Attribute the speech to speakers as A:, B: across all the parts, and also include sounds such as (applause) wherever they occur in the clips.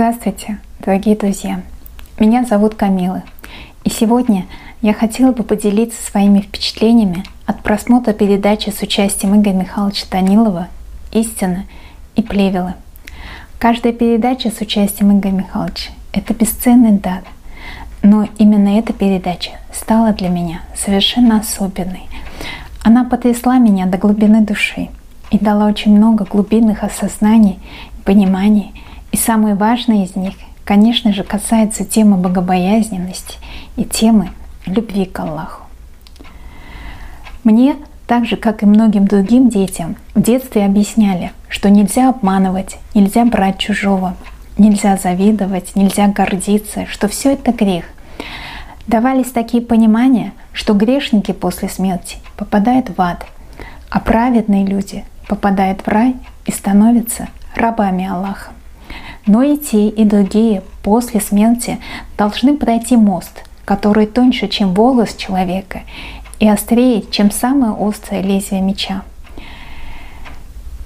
A: Здравствуйте, дорогие друзья! Меня зовут Камила. И сегодня я хотела бы поделиться своими впечатлениями от просмотра передачи с участием Игоря Михайловича Данилова «Истина» и Плевела. Каждая передача с участием Игоря Михайловича – это бесценный дар. Но именно эта передача стала для меня совершенно особенной. Она потрясла меня до глубины души и дала очень много глубинных осознаний, пониманий. И самое важное из них, конечно же, касается темы богобоязненности и темы любви к Аллаху. Мне, так же как и многим другим детям, в детстве объясняли, что нельзя обманывать, нельзя брать чужого, нельзя завидовать, нельзя гордиться, что все это грех. Давались такие понимания, что грешники после смерти попадают в ад, а праведные люди попадают в рай и становятся рабами Аллаха. Но и те, и другие после смерти должны пройти мост, который тоньше, чем волос человека, и острее, чем самое острое лезвие меча.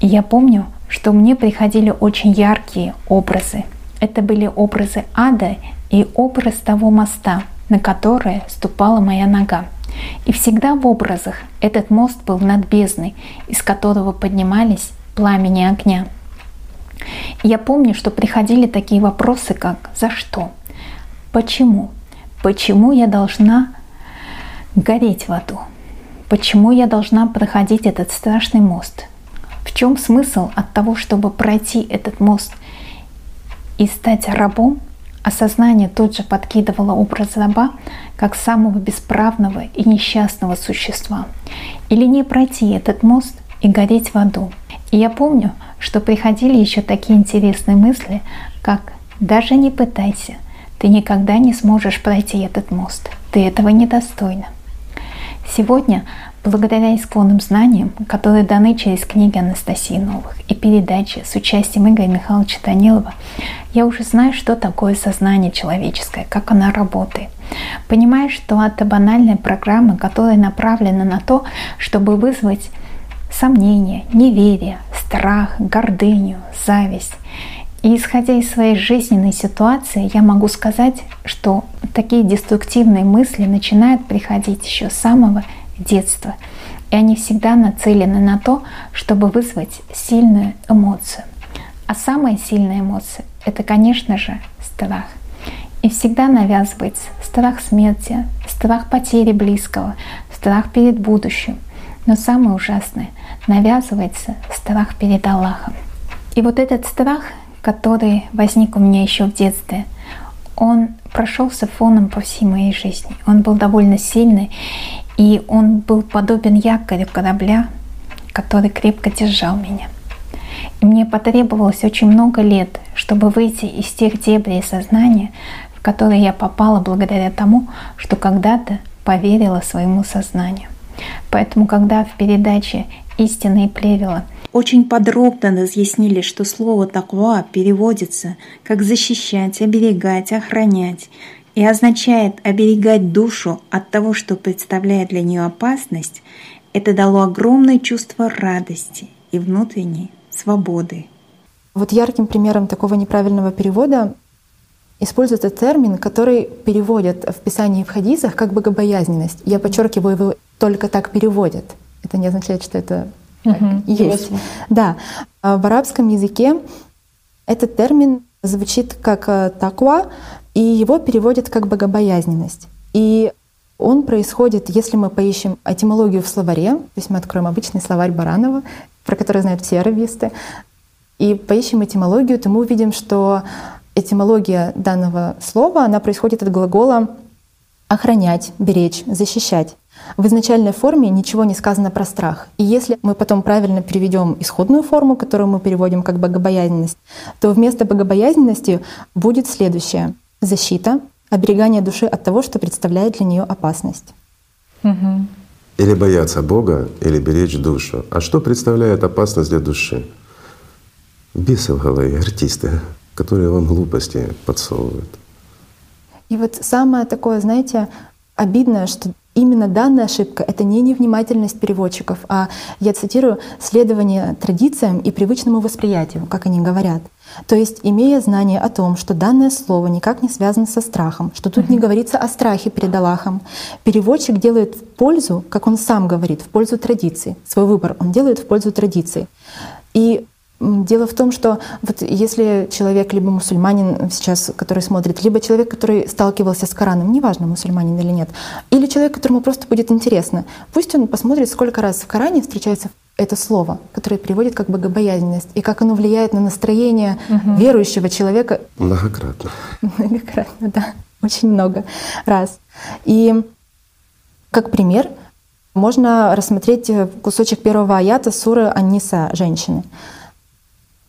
A: И я помню, что мне приходили очень яркие образы. Это были образы ада и образ того моста, на который ступала моя нога. И всегда в образах этот мост был над бездной, из которого поднимались пламени огня. Я помню, что приходили такие вопросы, как «За что?», «Почему?», «Почему я должна гореть в аду?», «Почему я должна проходить этот страшный мост?», «В чем смысл от того, чтобы пройти этот мост и стать рабом?» Осознание тут же подкидывало образ раба как самого бесправного и несчастного существа. Или не пройти этот мост и гореть в аду. И я помню, что приходили еще такие интересные мысли, как «даже не пытайся, ты никогда не сможешь пройти этот мост, ты этого недостойна». Сегодня Благодаря исконным знаниям, которые даны через книги Анастасии Новых и передачи с участием Игоря Михайловича Данилова, я уже знаю, что такое сознание человеческое, как оно работает. Понимаю, что это банальная программа, которая направлена на то, чтобы вызвать сомнения, неверие, страх, гордыню, зависть. И исходя из своей жизненной ситуации, я могу сказать, что такие деструктивные мысли начинают приходить еще с самого детства. И они всегда нацелены на то, чтобы вызвать сильную эмоцию. А самая сильная эмоция – это, конечно же, страх. И всегда навязывается страх смерти, страх потери близкого, страх перед будущим. Но самое ужасное – навязывается страх перед Аллахом. И вот этот страх, который возник у меня еще в детстве, он прошелся фоном по всей моей жизни. Он был довольно сильный, и он был подобен якорю корабля, который крепко держал меня. И мне потребовалось очень много лет, чтобы выйти из тех дебрей сознания, в которые я попала благодаря тому, что когда-то поверила своему сознанию. Поэтому, когда в передаче «Истина и плевела» очень подробно разъяснили, что слово «таква» переводится как «защищать», «оберегать», «охранять», и означает оберегать душу от того, что представляет для нее опасность, это дало огромное чувство радости и внутренней свободы.
B: Вот ярким примером такого неправильного перевода используется термин, который переводят в Писании в хадисах как богобоязненность. Я подчеркиваю, его только так переводят. Это не означает, что это угу, есть. Да. А в арабском языке этот термин звучит как э, таква, и его переводят как богобоязненность. И он происходит, если мы поищем этимологию в словаре, то есть мы откроем обычный словарь Баранова, про который знают все арабисты, и поищем этимологию, то мы увидим, что этимология данного слова, она происходит от глагола охранять, беречь, защищать. В изначальной форме ничего не сказано про страх. И если мы потом правильно переведем исходную форму, которую мы переводим как богобоязненность, то вместо богобоязненности будет следующее защита, оберегание души от того, что представляет для нее опасность.
C: Угу. Или бояться Бога, или беречь душу. А что представляет опасность для души? Бесы в голове, артисты, которые вам глупости подсовывают.
B: И вот самое такое, знаете, обидное, что именно данная ошибка — это не невнимательность переводчиков, а, я цитирую, «следование традициям и привычному восприятию», как они говорят. То есть, имея знание о том, что данное слово никак не связано со страхом, что тут не говорится о страхе перед Аллахом, переводчик делает в пользу, как он сам говорит, в пользу традиции. Свой выбор он делает в пользу традиции. И Дело в том, что вот если человек либо мусульманин сейчас, который смотрит, либо человек, который сталкивался с Кораном, неважно, мусульманин или нет, или человек, которому просто будет интересно, пусть он посмотрит, сколько раз в Коране встречается это слово, которое приводит как богобоязненность, и как оно влияет на настроение угу. верующего человека.
C: Многократно.
B: Многократно, да. Очень много раз. И как пример можно рассмотреть кусочек первого аята суры Анниса «Женщины».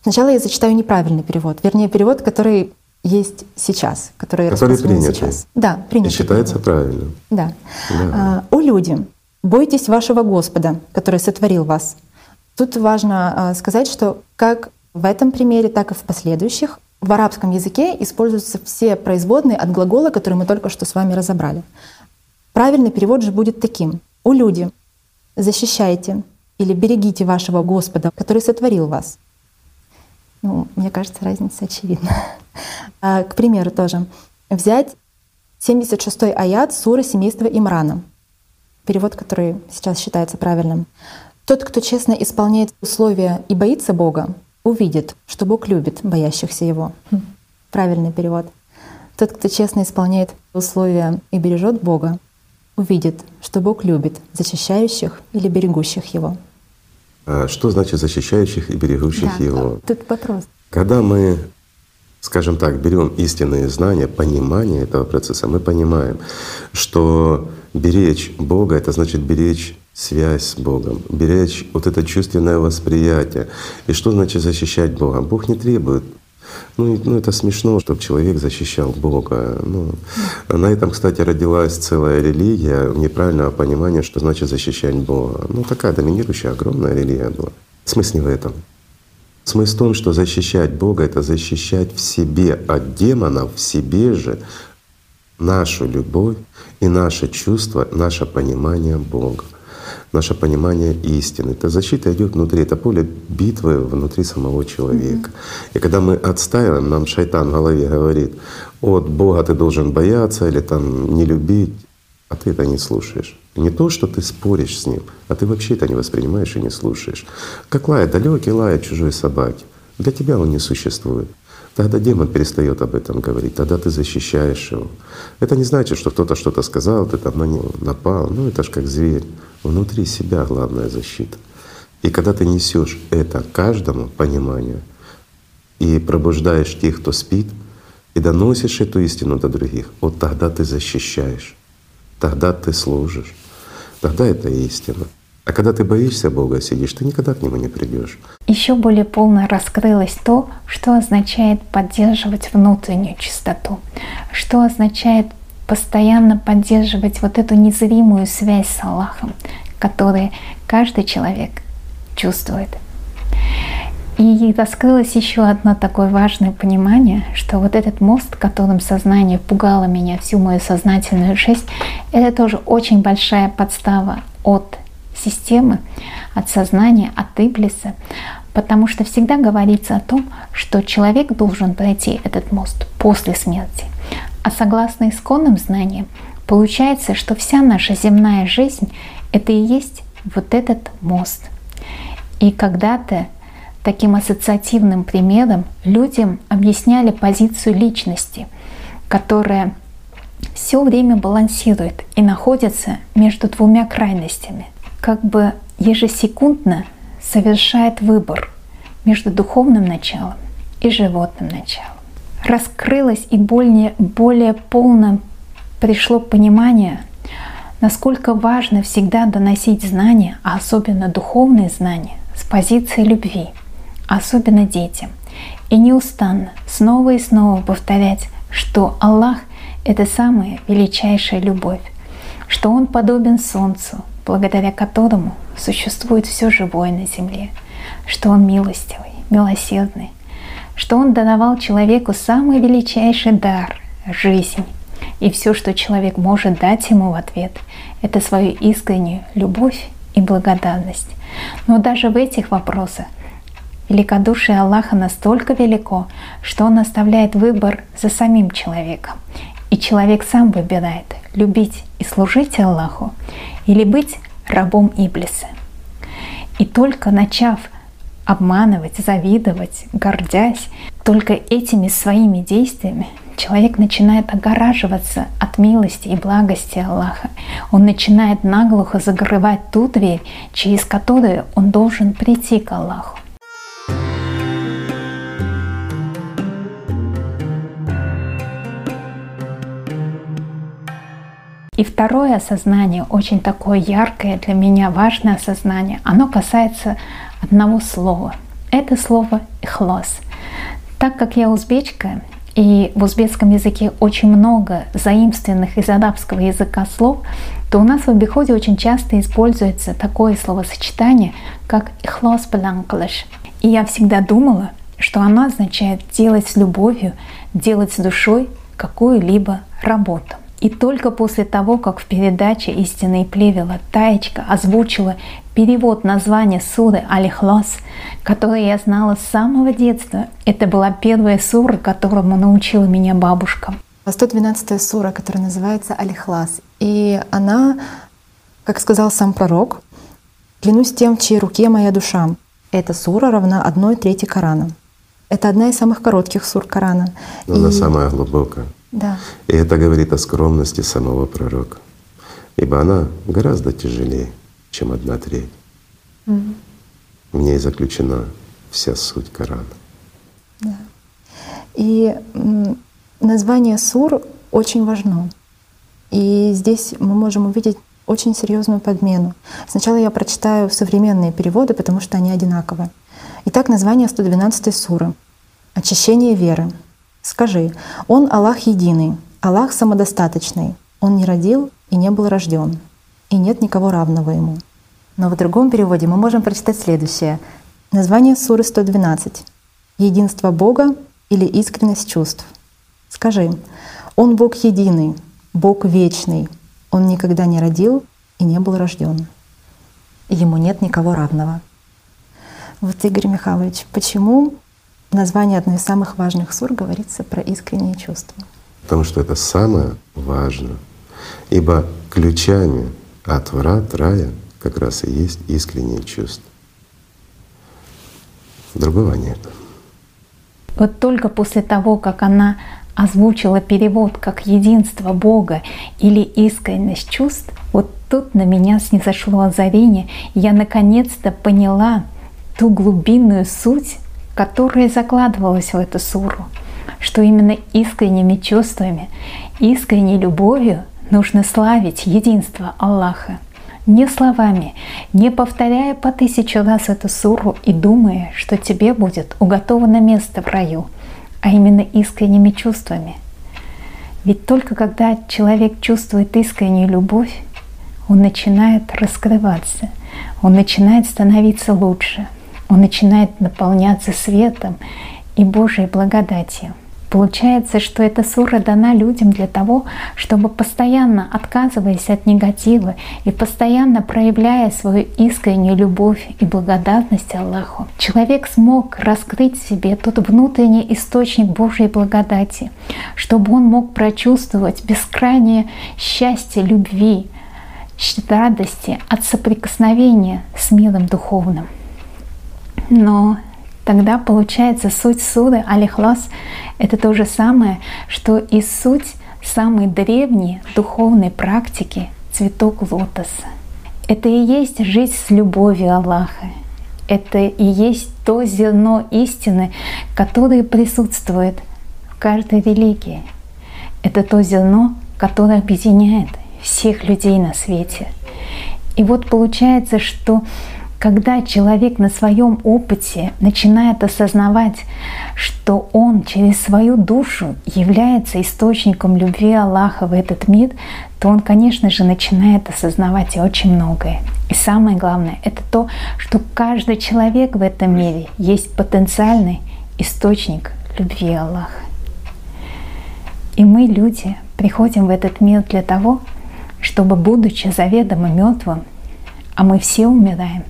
B: Сначала я зачитаю неправильный перевод, вернее перевод, который есть сейчас, который,
C: который принят.
B: сейчас. Да, принят.
C: И считается перевод. правильным.
B: Да. да. А, «О люди, бойтесь вашего Господа, который сотворил вас». Тут важно а, сказать, что как в этом примере, так и в последующих в арабском языке используются все производные от глагола, который мы только что с вами разобрали. Правильный перевод же будет таким. «О люди, защищайте или берегите вашего Господа, который сотворил вас». Ну, мне кажется, разница очевидна. (laughs) А, к примеру тоже. Взять 76-й аят суры семейства Имрана. Перевод, который сейчас считается правильным. «Тот, кто честно исполняет условия и боится Бога, увидит, что Бог любит боящихся Его». Правильный перевод. «Тот, кто честно исполняет условия и бережет Бога, увидит, что Бог любит защищающих или берегущих Его».
C: А что значит защищающих и берегущих да, его?
B: Тут вопрос.
C: Когда мы, скажем так, берем истинные знания, понимание этого процесса, мы понимаем, что беречь Бога — это значит беречь связь с Богом, беречь вот это чувственное восприятие. И что значит защищать Бога? Бог не требует ну, ну это смешно, чтобы человек защищал Бога. Ну, на этом, кстати, родилась целая религия неправильного понимания, что значит защищать Бога. Ну такая доминирующая огромная религия была. Смысл не в этом. Смысл в том, что защищать Бога — это защищать в себе от демонов, в себе же нашу любовь и наше чувство, наше понимание Бога наше понимание истины. Эта защита идет внутри, это поле битвы внутри самого человека. Mm-hmm. И когда мы отстаиваем, нам шайтан в голове говорит, от Бога ты должен бояться или там не любить, а ты это не слушаешь. не то, что ты споришь с ним, а ты вообще это не воспринимаешь и не слушаешь. Как лает далекий лает чужой собаки. Для тебя он не существует. Тогда демон перестает об этом говорить, тогда ты защищаешь его. Это не значит, что кто-то что-то сказал, ты там на него напал. Ну это ж как зверь. Внутри себя главная защита. И когда ты несешь это каждому пониманию и пробуждаешь тех, кто спит, и доносишь эту истину до других, вот тогда ты защищаешь, тогда ты служишь, тогда это истина. А когда ты боишься Бога, сидишь, ты никогда к Нему не придешь.
A: Еще более полно раскрылось то, что означает поддерживать внутреннюю чистоту, что означает постоянно поддерживать вот эту незримую связь с Аллахом, которую каждый человек чувствует. И раскрылось еще одно такое важное понимание, что вот этот мост, которым сознание пугало меня всю мою сознательную жизнь, это тоже очень большая подстава от системы, от сознания, от Иблиса, потому что всегда говорится о том, что человек должен пройти этот мост после смерти. А согласно исконным знаниям, получается, что вся наша земная жизнь — это и есть вот этот мост. И когда-то таким ассоциативным примером людям объясняли позицию личности, которая все время балансирует и находится между двумя крайностями, как бы ежесекундно совершает выбор между духовным началом и животным началом раскрылось и более, более полно пришло понимание, насколько важно всегда доносить знания, а особенно духовные знания, с позиции любви, особенно детям. И неустанно снова и снова повторять, что Аллах — это самая величайшая любовь, что Он подобен Солнцу, благодаря которому существует все живое на земле, что Он милостивый, милосердный, что Он даровал человеку самый величайший дар — жизнь. И все, что человек может дать ему в ответ, это свою искреннюю любовь и благодарность. Но даже в этих вопросах великодушие Аллаха настолько велико, что Он оставляет выбор за самим человеком. И человек сам выбирает любить и служить Аллаху или быть рабом Иблиса. И только начав обманывать, завидовать, гордясь, только этими своими действиями человек начинает огораживаться от милости и благости Аллаха. Он начинает наглухо закрывать ту дверь, через которую он должен прийти к Аллаху. И второе осознание, очень такое яркое для меня, важное осознание, оно касается одного слова. Это слово «ихлос». Так как я узбечка, и в узбекском языке очень много заимственных из арабского языка слов, то у нас в обиходе очень часто используется такое словосочетание, как «ихлос беланклыш». И я всегда думала, что оно означает делать с любовью, делать с душой какую-либо работу. И только после того, как в передаче «Истинный плевела» Таечка озвучила перевод названия суры «Алихлас», который я знала с самого детства, это была первая сура, которому научила меня бабушка.
B: 112 сура, которая называется «Алихлас». И она, как сказал сам пророк, «Клянусь тем, в чьей руке моя душа». Эта сура равна одной трети Корана. Это одна из самых коротких сур Корана.
C: Но и... она самая глубокая.
B: Да.
C: И это говорит о скромности самого пророка, ибо она гораздо тяжелее, чем одна треть. Mm. В ней заключена вся суть Корана.
B: Да. И название сур очень важно. И здесь мы можем увидеть очень серьезную подмену. Сначала я прочитаю современные переводы, потому что они одинаковые. Итак, название 112 суры — «Очищение веры». Скажи, Он Аллах единый, Аллах самодостаточный, Он не родил и не был рожден, и нет никого равного Ему. Но в другом переводе мы можем прочитать следующее. Название суры 112. Единство Бога или искренность чувств. Скажи, Он Бог единый, Бог вечный, Он никогда не родил и не был рожден. Ему нет никого равного. Вот, Игорь Михайлович, почему названии одной из самых важных сур говорится про искренние чувства.
C: Потому что это самое важное. Ибо ключами от врат рая как раз и есть искренние чувства. Другого нет.
A: Вот только после того, как она озвучила перевод как единство Бога или искренность чувств, вот тут на меня снизошло озарение, и я наконец-то поняла ту глубинную суть которое закладывалось в эту суру, что именно искренними чувствами, искренней любовью нужно славить единство Аллаха. Не словами, не повторяя по тысячу раз эту суру и думая, что тебе будет уготовано место в раю, а именно искренними чувствами. Ведь только когда человек чувствует искреннюю любовь, он начинает раскрываться, он начинает становиться лучше – он начинает наполняться светом и Божьей благодатью. Получается, что эта сура дана людям для того, чтобы постоянно отказываясь от негатива и постоянно проявляя свою искреннюю любовь и благодарность Аллаху, человек смог раскрыть в себе тот внутренний источник Божьей благодати, чтобы он мог прочувствовать бескрайнее счастье любви, радости от соприкосновения с миром духовным. Но тогда получается суть суды алихлас — это то же самое, что и суть самой древней духовной практики цветок лотоса. Это и есть жизнь с любовью Аллаха. Это и есть то зерно истины, которое присутствует в каждой религии. Это то зерно, которое объединяет всех людей на свете. И вот получается, что когда человек на своем опыте начинает осознавать, что он через свою душу является источником любви Аллаха в этот мир, то он, конечно же, начинает осознавать очень многое. И самое главное — это то, что каждый человек в этом мире есть потенциальный источник любви Аллаха. И мы, люди, приходим в этот мир для того, чтобы, будучи заведомо мертвым, а мы все умираем,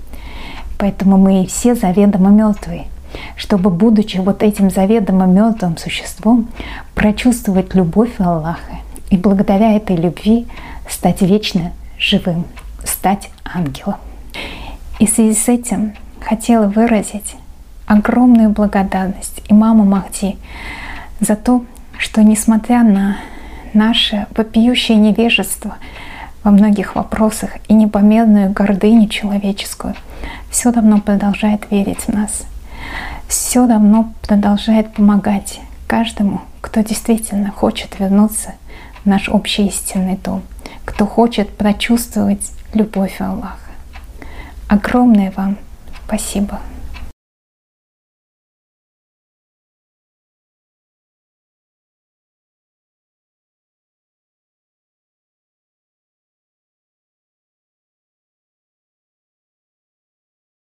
A: поэтому мы все заведомо мертвые, чтобы, будучи вот этим заведомо мертвым существом, прочувствовать любовь Аллаха и благодаря этой любви стать вечно живым, стать ангелом. И в связи с этим хотела выразить огромную благодарность имаму Махди за то, что несмотря на наше вопиющее невежество во многих вопросах и непомерную гордыню человеческую, все равно продолжает верить в нас, все равно продолжает помогать каждому, кто действительно хочет вернуться в наш общий истинный дом, кто хочет прочувствовать любовь Аллаха. Огромное вам спасибо.